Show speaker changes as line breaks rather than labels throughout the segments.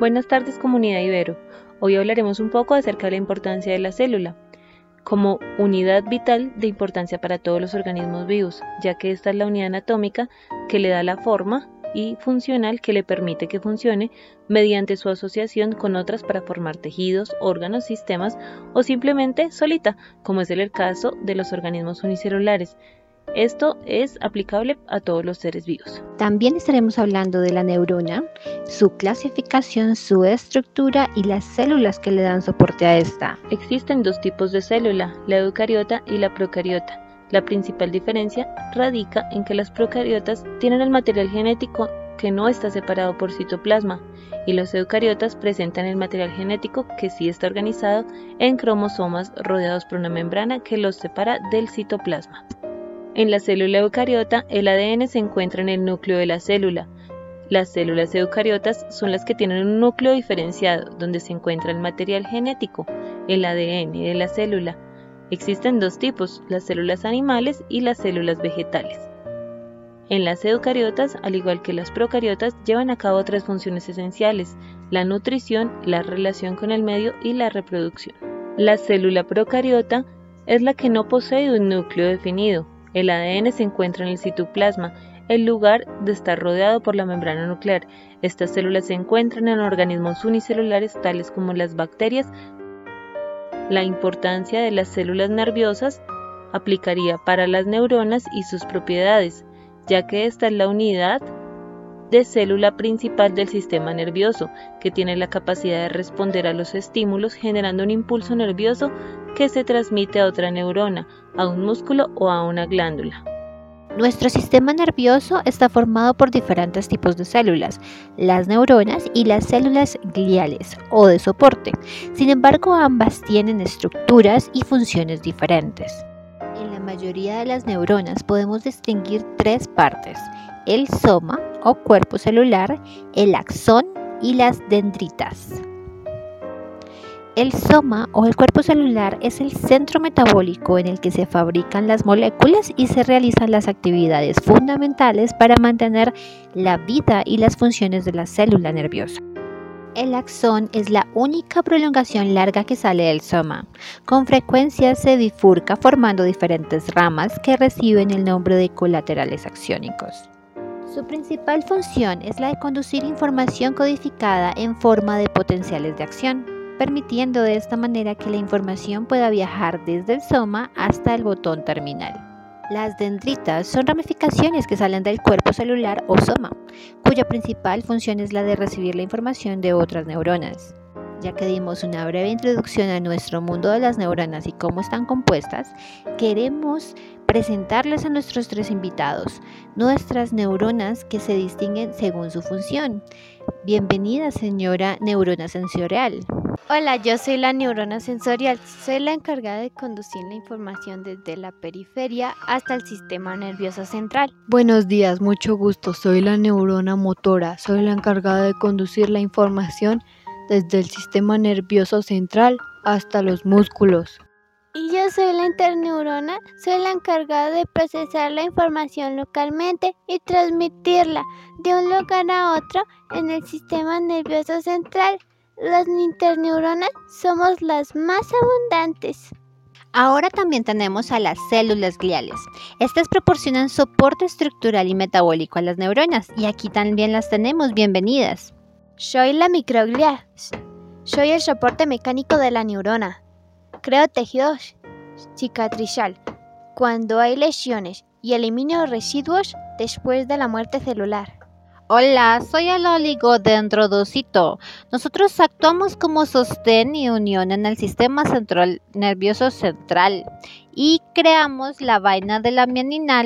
Buenas tardes comunidad Ibero. Hoy hablaremos un poco acerca de la importancia de la célula como unidad vital de importancia para todos los organismos vivos, ya que esta es la unidad anatómica que le da la forma y funcional que le permite que funcione mediante su asociación con otras para formar tejidos, órganos, sistemas o simplemente solita, como es el caso de los organismos unicelulares, esto es aplicable a todos los seres vivos.
También estaremos hablando de la neurona, su clasificación, su estructura y las células que le dan soporte a esta.
Existen dos tipos de célula, la eucariota y la procariota. La principal diferencia radica en que las procariotas tienen el material genético que no está separado por citoplasma y los eucariotas presentan el material genético que sí está organizado en cromosomas rodeados por una membrana que los separa del citoplasma. En la célula eucariota, el ADN se encuentra en el núcleo de la célula. Las células eucariotas son las que tienen un núcleo diferenciado, donde se encuentra el material genético, el ADN de la célula. Existen dos tipos, las células animales y las células vegetales. En las eucariotas, al igual que las procariotas, llevan a cabo tres funciones esenciales, la nutrición, la relación con el medio y la reproducción. La célula procariota es la que no posee un núcleo definido, el ADN se encuentra en el citoplasma, el lugar de estar rodeado por la membrana nuclear. Estas células se encuentran en organismos unicelulares tales como las bacterias. La importancia de las células nerviosas aplicaría para las neuronas y sus propiedades, ya que esta es la unidad de célula principal del sistema nervioso, que tiene la capacidad de responder a los estímulos generando un impulso nervioso que se transmite a otra neurona, a un músculo o a una glándula.
Nuestro sistema nervioso está formado por diferentes tipos de células, las neuronas y las células gliales o de soporte. Sin embargo, ambas tienen estructuras y funciones diferentes. En la mayoría de las neuronas podemos distinguir tres partes, el soma o cuerpo celular, el axón y las dendritas. El soma o el cuerpo celular es el centro metabólico en el que se fabrican las moléculas y se realizan las actividades fundamentales para mantener la vida y las funciones de la célula nerviosa. El axón es la única prolongación larga que sale del soma. Con frecuencia se bifurca formando diferentes ramas que reciben el nombre de colaterales axiónicos. Su principal función es la de conducir información codificada en forma de potenciales de acción permitiendo de esta manera que la información pueda viajar desde el soma hasta el botón terminal. Las dendritas son ramificaciones que salen del cuerpo celular o soma, cuya principal función es la de recibir la información de otras neuronas. Ya que dimos una breve introducción a nuestro mundo de las neuronas y cómo están compuestas, queremos presentarles a nuestros tres invitados nuestras neuronas que se distinguen según su función. Bienvenida, señora neurona sensorial.
Hola, yo soy la neurona sensorial. Soy la encargada de conducir la información desde la periferia hasta el sistema nervioso central.
Buenos días, mucho gusto. Soy la neurona motora. Soy la encargada de conducir la información desde el sistema nervioso central hasta los músculos.
Y yo soy la interneurona, soy la encargada de procesar la información localmente y transmitirla de un lugar a otro en el sistema nervioso central. Las interneuronas somos las más abundantes.
Ahora también tenemos a las células gliales. Estas proporcionan soporte estructural y metabólico a las neuronas y aquí también las tenemos. Bienvenidas.
Soy la microglia. Soy el soporte mecánico de la neurona. Creo tejido cicatrizal cuando hay lesiones y elimino residuos después de la muerte celular.
Hola, soy el oligodendrodocito. Nosotros actuamos como sostén y unión en el sistema central nervioso central y creamos la vaina de la mianina,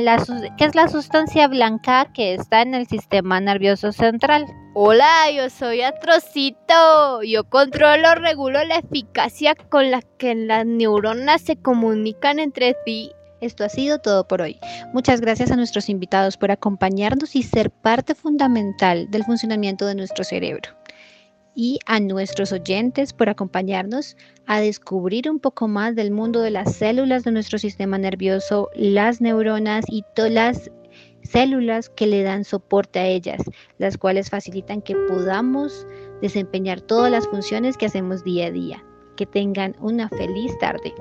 que es la sustancia blanca que está en el sistema nervioso central.
Hola, yo soy Atrocito. Yo controlo, regulo la eficacia con la que las neuronas se comunican entre sí
esto ha sido todo por hoy. Muchas gracias a nuestros invitados por acompañarnos y ser parte fundamental del funcionamiento de nuestro cerebro. Y a nuestros oyentes por acompañarnos a descubrir un poco más del mundo de las células de nuestro sistema nervioso, las neuronas y todas las células que le dan soporte a ellas, las cuales facilitan que podamos desempeñar todas las funciones que hacemos día a día. Que tengan una feliz tarde.